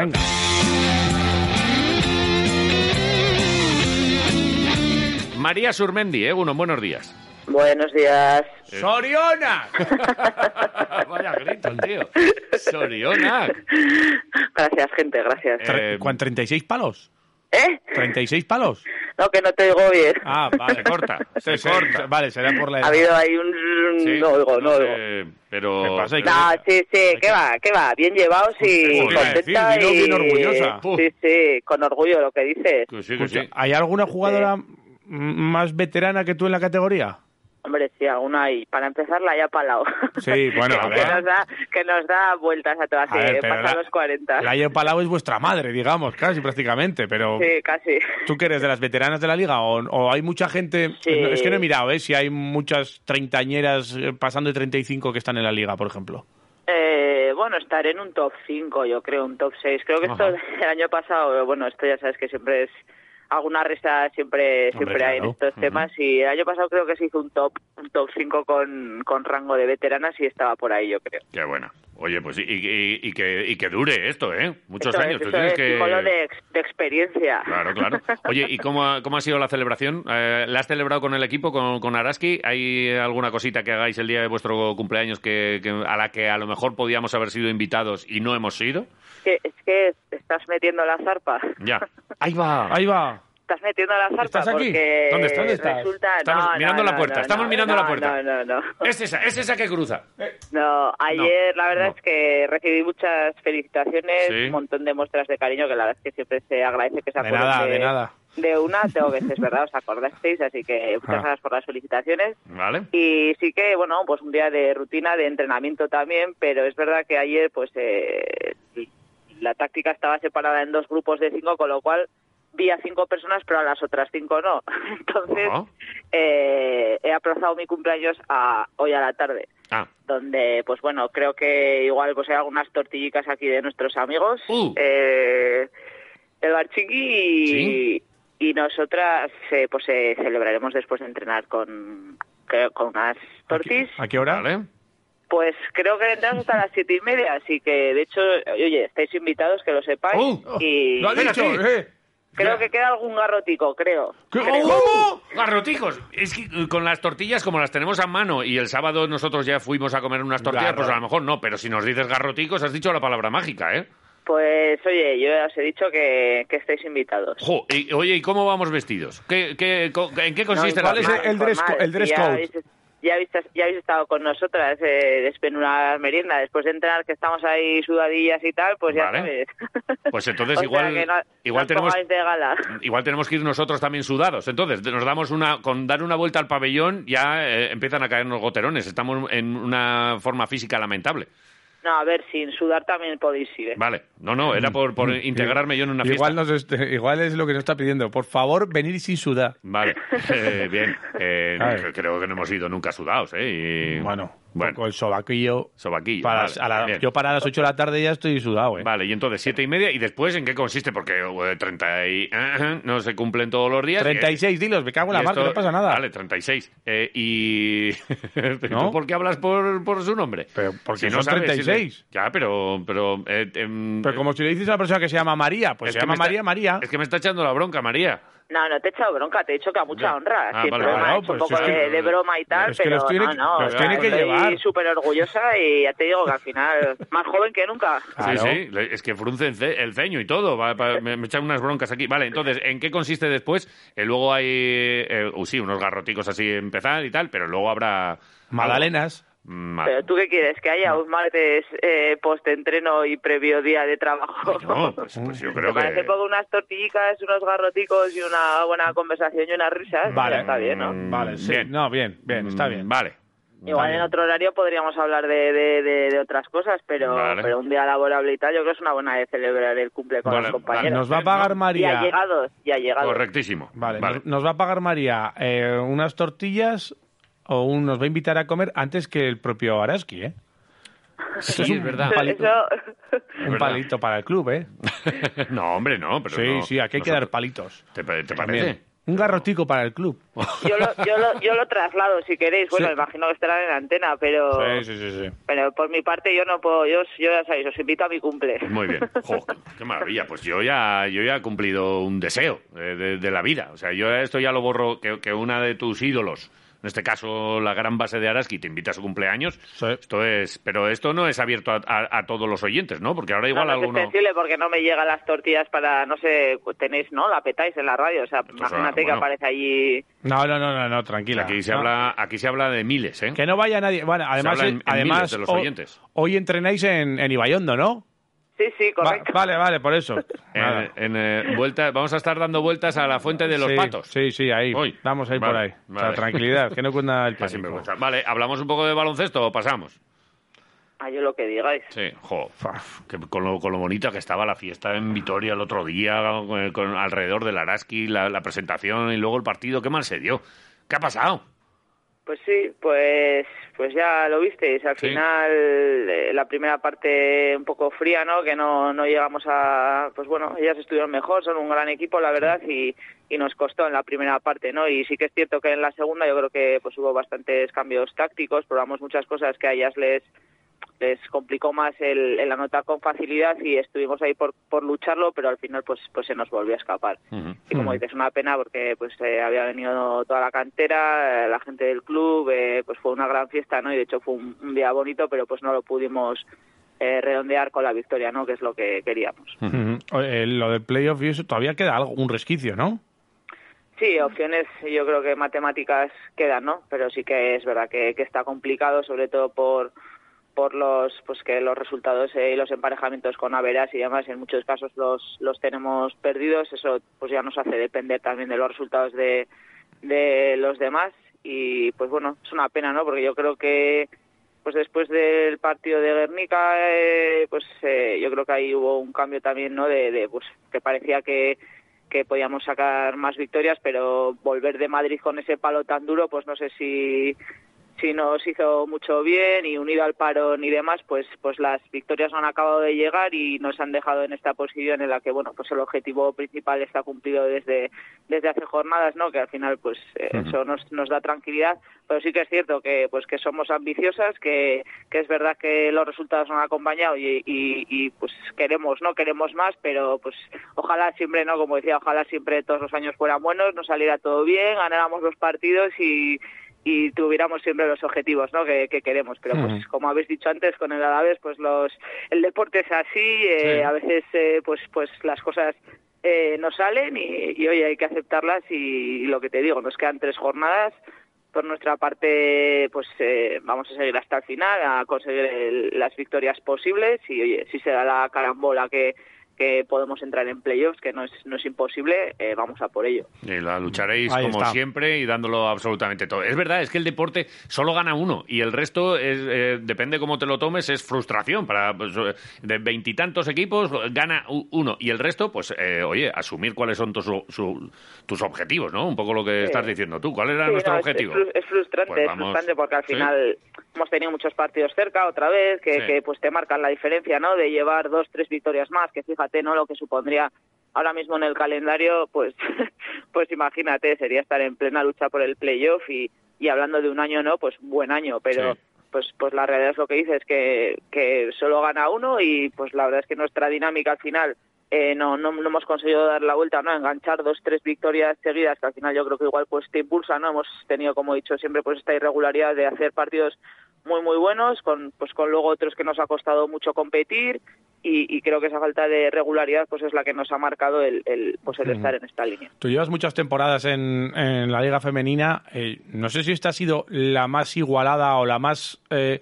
Venga. María Surmendi, eh, uno, buenos días. Buenos días. ¡Soriona! Vaya grito, tío. Soriona. Gracias, gente, gracias. Eh, ¿Cuán 36 palos? ¿Eh? ¿36 palos? No, que no te oigo bien. Ah, vale. Corta, se Se- corta. Vale, será por la Ha edad. habido ahí un... Sí, no oigo, no oigo. sé, pero... ¿Qué pasa? ¿Y pero- No, sí, sí, ¿qué va? ¿Qué va? Bien llevados y contenta decir, y... bien orgullosa. Sí, sí, con orgullo lo que dices. Que sí, que sí. ¿Hay alguna jugadora más veterana que tú en la categoría? Hombre, sí, alguna hay. Para empezar, la haya palado. Sí, bueno, a que, ver. nos da, que nos da vueltas a todas, A que pasa la- los 40. La Aye Palau es vuestra madre, digamos, casi prácticamente, pero Sí, casi. ¿tú qué eres de las veteranas de la liga o, o hay mucha gente? Sí. Es que no he mirado, ¿eh? Si hay muchas treintañeras eh, pasando de 35 que están en la liga, por ejemplo. Eh, bueno, estaré en un top 5, yo creo, un top 6. Creo que esto el año pasado, bueno, esto ya sabes que siempre es alguna resta siempre Hombre, siempre hay en estos temas y el año pasado creo que se hizo un top un top 5 con, con rango de veteranas y estaba por ahí, yo creo. Qué buena. Oye, pues y, y- y que, y que dure esto, ¿eh? Muchos es, años. Tú eso tienes es que... de, de experiencia. Claro, claro. Oye, ¿y cómo ha, cómo ha sido la celebración? Eh, ¿La has celebrado con el equipo, con, con Araski? ¿Hay alguna cosita que hagáis el día de vuestro cumpleaños que, que- a la que a lo mejor podíamos haber sido invitados y no hemos sido? Es que, es que estás metiendo la zarpa. Ya. Ahí va. Ahí va. Estás metiendo la zarpa ¿Estás aquí? porque ¿Dónde estás? ¿Dónde estás? resulta... Estamos no, no, mirando la no, puerta, no, estamos mirando no, la puerta. No, no, no. Es esa, es esa que cruza. No, ayer la verdad no. es que recibí muchas felicitaciones, Sí. un montón de muestras de cariño que la verdad es que siempre se agradece que se De acuerden nada, de nada. de una, tengo veces, ¿verdad? Os acordasteis, así que muchas Ah. gracias por las felicitaciones. ¿Vale? Y sí que, bueno, pues un día de rutina, de entrenamiento también, pero es verdad que ayer, pues, eh, la táctica estaba separada en dos grupos de cinco, con lo cual vi a cinco personas, pero a las otras cinco no. Entonces, eh, he aplazado mi cumpleaños a hoy a la tarde Ah, donde pues bueno creo que igual pues hay algunas tortillicas aquí de nuestros amigos Uh. eh, el barchingui y, Sí. y nosotras eh, pues eh, celebraremos después de entrenar con con unas tortis ¿A qué hora? ¿vale? Pues creo que entramos hasta las siete y media así que de hecho oye estáis invitados que lo sepáis Uh. y Lo ha dicho, eh. creo que queda algún garrotico creo ¿Qué? Creo. ¿Cómo? Garroticos. Es que eh, con las tortillas, como las tenemos a mano y el sábado nosotros ya fuimos a comer unas tortillas, Garro. pues a lo mejor no. Pero si nos dices garroticos, has dicho la palabra mágica, ¿eh? pues oye yo ya os he dicho que, que estáis invitados Jo, y- oye, ¿y cómo vamos vestidos? ¿Qué, qué, co- ¿En qué consiste No, la ¿Cuál es informal, el dress informal. el dress code? Ya habéis, ya habéis estado con nosotras eh, después en una merienda, después de entrenar que estamos ahí sudadillas y tal, pues ya Vale. sabes. Pues entonces igual, no- igual no tenemos de igual tenemos que ir nosotros también sudados. Entonces, nos damos una con dar una vuelta al pabellón ya eh, empiezan a caernos goterones. Estamos en una forma física lamentable. No, a ver, sin sudar también podéis ir. ¿eh? Vale. No, no, era por, por integrarme yo en una fiesta. Igual, nos igual es lo que nos está pidiendo. Por favor, venir sin sudar. Vale, eh, bien. Eh, creo que no hemos ido nunca sudados, ¿eh? Y- Bueno, bueno, con el sobaquillo. sobaquillo. Para vale, a la- bien. yo para las 8 de la tarde ya estoy sudado, ¿eh? Vale, y entonces siete y media, ¿y después en qué consiste? Porque eh, 30 y... no se cumplen todos los días. 36, dilos, me cago en la mar, que esto- no pasa nada. Vale, 36. Eh, y... ¿No? ¿Tú por qué hablas por, por su nombre? Pero porque Si no son sabes si le- 36. Ya, pero... Pero, eh, em, Pero como si le dices a una persona que se llama María, pues es se llama está- María, María. Es que me está echando la bronca, María. No, no te he echado bronca, te he dicho que a mucha Ya. honra. Ah, Siempre vale, me un pues poco es que- de, de broma y tal, es que pero los tiene no, que- no. los tiene que estoy llevar. súper orgullosa y ya te digo que al final, más joven que nunca. Claro. Sí, sí, es que frunce el, ce- el ceño y todo. va- va- me, me echan unas broncas aquí. Vale, entonces, ¿en qué consiste después? Eh, luego hay, eh, uh, sí, unos garroticos así empezar y tal, pero luego habrá... Magdalenas. Pero tú qué quieres, que haya un martes eh, post-entreno y previo día de trabajo. No, pues, pues yo creo Me parece que... poco unas tortillicas, unos garroticos y una buena conversación y unas risas. Vale. Ya está bien, ¿no? Mm, Vale, sí. bien. No, bien, bien, está bien. Mm, Vale. Igual bien. en otro horario podríamos hablar de, de, de- de otras cosas, pero, Vale. pero un día laborable y tal, yo creo que es una buena de celebrar el cumple con Vale, los compañeros. Nos va a pagar María. allegados, y allegados. Correctísimo. Vale, Nos, nos va a pagar María eh, unas tortillas o un- nos va a invitar a comer antes que el propio Araski, ¿eh? Sí, es un es verdad. palito. Eso, Un palito para el club, ¿eh? no, hombre, no, pero sí, no- sí, aquí hay que dar palitos. ¿Te, te parece? Un garrotico para el club. Yo lo, yo lo, yo lo traslado si queréis. Bueno, Sí. imagino que estarán en antena, pero Sí, sí, sí, sí. pero por mi parte yo no puedo. Yo, yo ya sabéis, os invito a mi cumple. Muy bien. Jo, qué maravilla. Pues yo ya, yo ya he cumplido un deseo eh, de, de la vida. O sea, yo esto ya lo borro, que, que una de tus ídolos, en este caso la gran base de Araski, te invita a su cumpleaños. Sí. Esto es, pero esto no es abierto a, a- a todos los oyentes, ¿no? Porque ahora igual no, no es alguno... extensible porque no me llegan las tortillas para, no sé, tenéis, ¿no? La petáis en la radio. O sea, imagínate que bueno. aparece allí. No, no, no, no, no, tranquila. Aquí se No. habla, aquí se habla de miles, ¿eh? Que no vaya nadie. Bueno, además, habla en- en además miles de los oyentes. hoy entrenáis en, en Ibayondo, ¿no? Sí, sí, Va- correcto. vale, vale, por eso. En, en, eh, vuelta, vamos a estar dando vueltas a la fuente de los sí, patos. Sí, sí, ahí. Hoy. Vamos a ir Vale, por ahí. O sea, vale. tranquilidad, que no cuenta el pánico. Vale, ¿hablamos un poco de baloncesto o pasamos? Ah, yo lo que digáis. Sí, jo, que con, lo, con lo bonita que estaba la fiesta en Vitoria el otro día, con, con- alrededor del Araski, la, la presentación y luego el partido, qué mal se dio. ¿Qué ha pasado? Pues sí, pues pues ya lo visteis. Al Sí. final, eh, la primera parte un poco fría, ¿no? Que no, no llegamos a... Pues bueno, ellas estuvieron mejor, son un gran equipo, la verdad, y, y nos costó en la primera parte, ¿no? Y sí que es cierto que en la segunda yo creo que pues hubo bastantes cambios tácticos, probamos muchas cosas que a ellas les les complicó más el, el anotar con facilidad y estuvimos ahí por, por lucharlo, pero al final pues pues se nos volvió a escapar. Y como dices, una pena porque pues eh, había venido toda la cantera, eh, la gente del club, eh, pues fue una gran fiesta, ¿no? Y de hecho fue un, un día bonito, pero pues no lo pudimos eh, redondear con la victoria, ¿no? Que es lo que queríamos. Oye, lo del playoff y eso, todavía queda algo, un resquicio, ¿no? Sí, opciones yo creo que matemáticas quedan, ¿no? Pero sí que es verdad que, que está complicado, sobre todo por por los pues que los resultados eh, y los emparejamientos con Averas y demás en muchos casos los los tenemos perdidos eso pues ya nos hace depender también de los resultados de de los demás. Y pues bueno es una pena no porque yo creo que pues después del partido de Guernica eh, pues eh, yo creo que ahí hubo un cambio también no de, de, pues que parecía que que podíamos sacar más victorias pero volver de Madrid con ese palo tan duro pues no sé si si nos hizo mucho bien y unido al parón y demás, pues pues las victorias no han acabado de llegar y nos han dejado en esta posición en la que bueno pues el objetivo principal está cumplido desde desde hace jornadas, ¿no? Que al final pues eh, eso nos, nos da tranquilidad, pero sí que es cierto que pues que somos ambiciosas, que, que es verdad que los resultados nos han acompañado y, y, y, pues queremos, ¿no? Queremos más, pero pues ojalá siempre, ¿no? Como decía, ojalá siempre todos los años fueran buenos, nos saliera todo bien, ganáramos los partidos y y tuviéramos siempre los objetivos ¿no? que, que queremos pero pues como habéis dicho antes con el Alavés pues los el deporte es así eh, Sí. a veces eh, pues pues las cosas eh, no salen y, y hoy hay que aceptarlas y, lo que te digo nos quedan tres jornadas por nuestra parte pues eh, vamos a seguir hasta el final a conseguir el- las victorias posibles y oye si se da la carambola que que podemos entrar en playoffs que no es no es imposible eh, vamos a por ello Y la lucharéis Ahí como está. siempre y dándolo absolutamente todo. Es verdad, es que el deporte solo gana uno y el resto, es, eh, depende cómo te lo tomes, es frustración. Para pues, eh, De veintitantos equipos gana uno y el resto, pues, eh, oye, asumir cuáles son tus, su- tus objetivos, ¿no? Un poco lo que Sí. estás diciendo tú. ¿Cuál era Sí, nuestro no, es- objetivo? Es, fru- es frustrante, Pues es frustrante porque al Sí. final hemos tenido muchos partidos cerca otra vez que, Sí. que pues te marcan la diferencia, ¿no? De llevar dos, tres victorias más, que fíjate, ¿no? Lo que supondría ahora mismo en el calendario, pues, pues imagínate, sería estar en plena lucha por el playoff y, y hablando de un año, ¿no? Pues buen año, pero Sí. pues pues la realidad es lo que dices que que solo gana uno y pues la verdad es que nuestra dinámica al final eh, no, no no hemos conseguido dar la vuelta no enganchar dos tres victorias seguidas que al final yo creo que igual pues te impulsa no hemos tenido como he dicho siempre pues esta irregularidad de hacer partidos muy muy buenos con pues con luego otros que nos ha costado mucho competir y, y creo que esa falta de regularidad pues es la que nos ha marcado el, el pues el Ujú. estar en esta línea Tú llevas muchas temporadas en, en la Liga Femenina. eh, no sé si esta ha sido la más igualada o la más eh,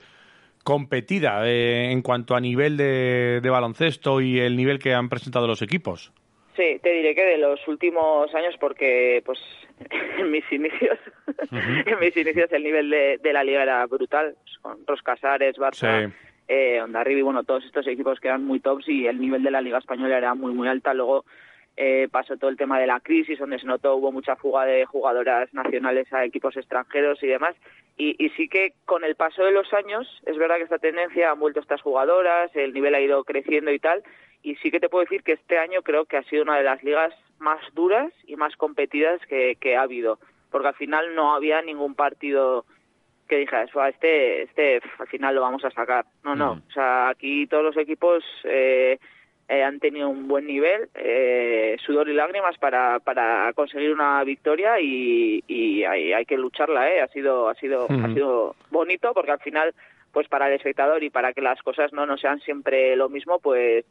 competida eh, en cuanto a nivel de, de baloncesto y el nivel que han presentado los equipos. Sí, te diré que de los últimos años, porque pues en mis inicios, en mis inicios el nivel de, de la liga era brutal, con Roscasares, Barça, Sí. eh, Ondarribi, bueno, todos estos equipos que eran muy tops y el nivel de la liga española era muy muy alta. Luego eh, pasó todo el tema de la crisis, donde se notó hubo mucha fuga de jugadoras nacionales a equipos extranjeros y demás. Y, y sí que con el paso de los años, es verdad que esta tendencia han vuelto estas jugadoras, el nivel ha ido creciendo y tal, y sí que te puedo decir que este año creo que ha sido una de las ligas más duras y más competidas que, que ha habido, porque al final no había ningún partido que dijeras, este, este al final lo vamos a sacar. No, no, Mm. o sea, aquí todos los equipos eh, eh, han tenido un buen nivel, eh, sudor y lágrimas para, para conseguir una victoria y, y hay, hay que lucharla, ¿eh? Ha sido, ha sido, ha Ujú. sido bonito porque al final, pues para el espectador y para que las cosas no, no sean siempre lo mismo, pues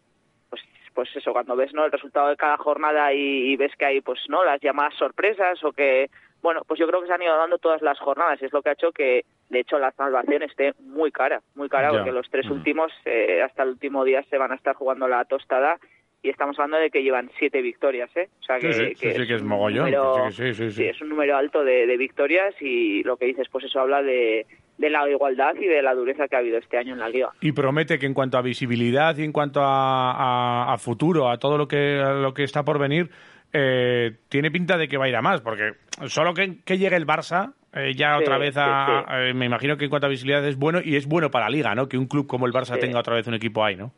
pues pues eso cuando ves no el resultado de cada jornada y, y ves que hay pues no las llamadas sorpresas o que bueno pues yo creo que se han ido dando todas las jornadas es lo que ha hecho que de hecho la salvación esté muy cara muy cara Ya. porque los tres últimos eh, hasta el último día se van a estar jugando la tostada y estamos hablando de que llevan siete victorias eh o sea que, Sí, sí, sí, sí, que es mogollón. número- Sí, sí, sí, sí. es un número alto de, de victorias y lo que dices pues eso habla de de la igualdad y de la dureza que ha habido este año en la liga Y promete que en cuanto a visibilidad y en cuanto a, a- a futuro, a todo lo que, a lo que está por venir, eh, tiene pinta de que va a ir a más, porque solo que, que llegue el Barça, eh, ya Sí, otra vez a, sí, sí. eh, me imagino que en cuanto a visibilidad es bueno y es bueno para la liga, ¿no? Que un club como el Barça tenga otra vez un equipo ahí, ¿no?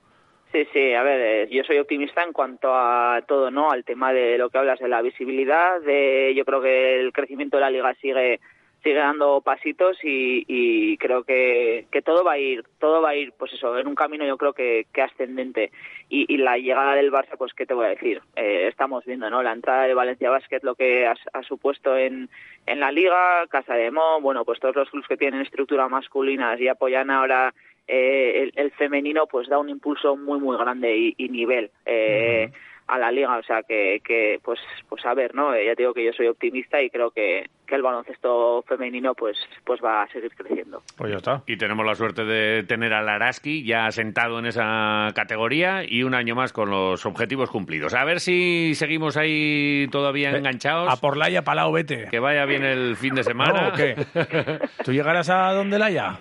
Sí, sí, a ver, eh, yo soy optimista en cuanto a todo, ¿no? Al tema de lo que hablas de la visibilidad, de yo creo que el crecimiento de la liga sigue sigue dando pasitos y, y creo que, que todo va a ir, todo va a ir, pues eso, en un camino yo creo que, que ascendente. Y, la llegada del Barça, pues qué te voy a decir, Eh, estamos viendo, ¿no? La entrada de Valencia Basket, lo que ha, supuesto en, en la liga, Casa de Mo, bueno, pues todos los clubes que tienen estructura masculinas y apoyan ahora eh, el, el femenino pues da un impulso muy muy grande y, y nivel eh, a la liga o sea que, que pues pues a ver no Eh, ya te digo que yo soy optimista y creo que, que el baloncesto femenino pues pues va a seguir creciendo Pues ya está. Y tenemos la suerte de tener al Araski ya sentado en esa categoría y un año más con los objetivos cumplidos. A ver si seguimos ahí todavía enganchados. A por Laia, Palau, vete. Que vaya bien el fin de semana. ¿No, o qué? ¿Tú llegarás a donde Laia?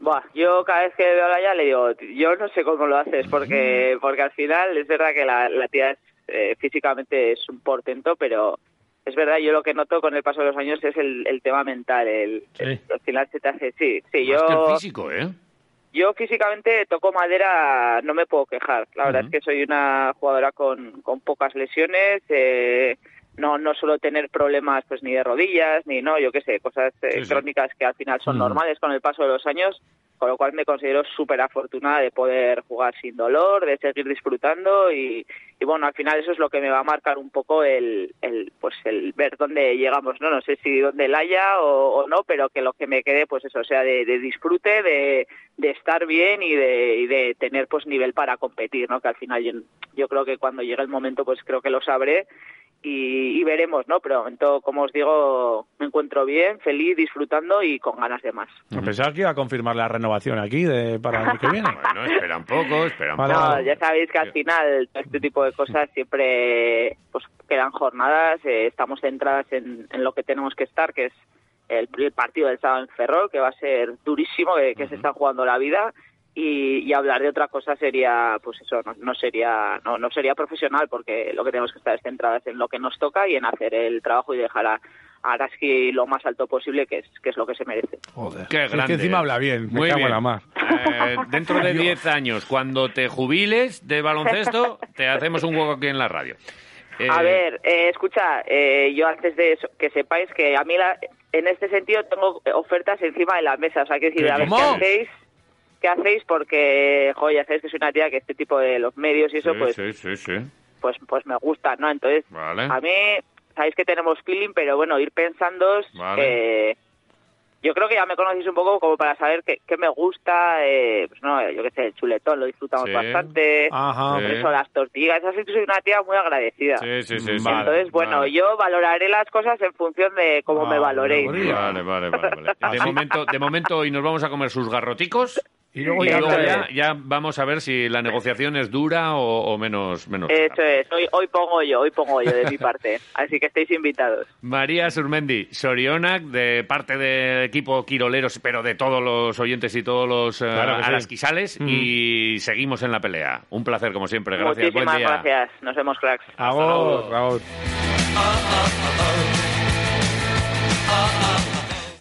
Buah, yo cada vez que veo a Laia le digo, yo no sé cómo lo haces, porque porque al final es verdad que la, la tía es, eh, físicamente es un portento, pero es verdad, yo lo que noto con el paso de los años es el, el tema mental, el, Sí. el- al final se te hace, sí, sí, Más que el yo, físico, ¿eh? yo físicamente toco madera, no me puedo quejar, la verdad es que soy una jugadora con, con pocas lesiones, eh, no no suelo tener problemas pues ni de rodillas, ni no, yo qué sé, cosas eh, Sí, sí. crónicas que al final son Ujú. normales con el paso de los años, con lo cual me considero súper afortunada de poder jugar sin dolor, de seguir disfrutando y, y bueno, al final eso es lo que me va a marcar un poco el, el pues el ver dónde llegamos, no no sé si dónde la haya o, o no, pero que lo que me quede pues eso, sea de, de disfrute, de, de estar bien y de, y de tener pues nivel para competir, ¿no? Que al final yo, yo creo que cuando llegue el momento pues creo que lo sabré y, y veremos, ¿no? Pero de momento, como os digo, me encuentro bien, feliz, disfrutando y con ganas de más. Pensaba que iba a confirmar la renovación aquí de, para el año que viene. Bueno, espera un poco, espera un poco. No, ya sabéis que al final todo este tipo de cosas siempre pues quedan jornadas, eh, estamos centradas en, en lo que tenemos que estar, que es el, el partido del sábado en Ferrol, que va a ser durísimo, que, que se está jugando la vida. Y, y hablar de otra cosa sería pues eso no, no sería no, no sería profesional porque lo que tenemos que estar es centradas en lo que nos toca y en hacer el trabajo y dejar a, Araski lo más alto posible que es que es lo que se merece Joder. Qué Es grande. que encima habla bien. Me Muy cago bien. en la mar. Eh, dentro de 10 años, cuando te jubiles de baloncesto, te hacemos un juego aquí en la radio. Eh, A ver, eh, escucha, eh, yo antes de eso, que sepáis que a mí la- en este sentido tengo ofertas encima de la mesa, o sea, que decir, a ver qué ¿Cómo? hacéis, qué hacéis, porque, joder, ya sabéis que soy una tía que este tipo de los medios y eso, sí, pues, sí, sí, sí. pues, pues me gusta, ¿no? Entonces, Vale. a mí, sabéis que tenemos feeling, pero bueno, ir pensando Vale. que yo creo que ya me conocéis un poco como para saber qué, qué me gusta, eh, pues no, yo qué sé, el chuletón lo disfrutamos Sí. bastante, Ajá. Sí. por eso las tortillas, así que soy una tía muy agradecida. Sí, sí, sí. Vale, Entonces, bueno, vale. yo valoraré las cosas en función de cómo me Ah, valoréis. Vale, vale, vale. vale. De, momento, de momento hoy nos vamos a comer sus garroticos Y luego y ya luego hablaré. ya, ya vamos a ver si la negociación es dura o, o menos, menos Eso dura. es, hoy, hoy pongo yo, hoy pongo yo de mi parte. Así que estáis invitados. María Surmendi, Sorionak, de parte del equipo Quiroleros, pero de todos los oyentes y todos los eh, Claro sí. arasquisales, Mm. y seguimos en la pelea. Un placer, como siempre. Gracias, buen Muchísimas día. gracias. Nos vemos, cracks. Agur,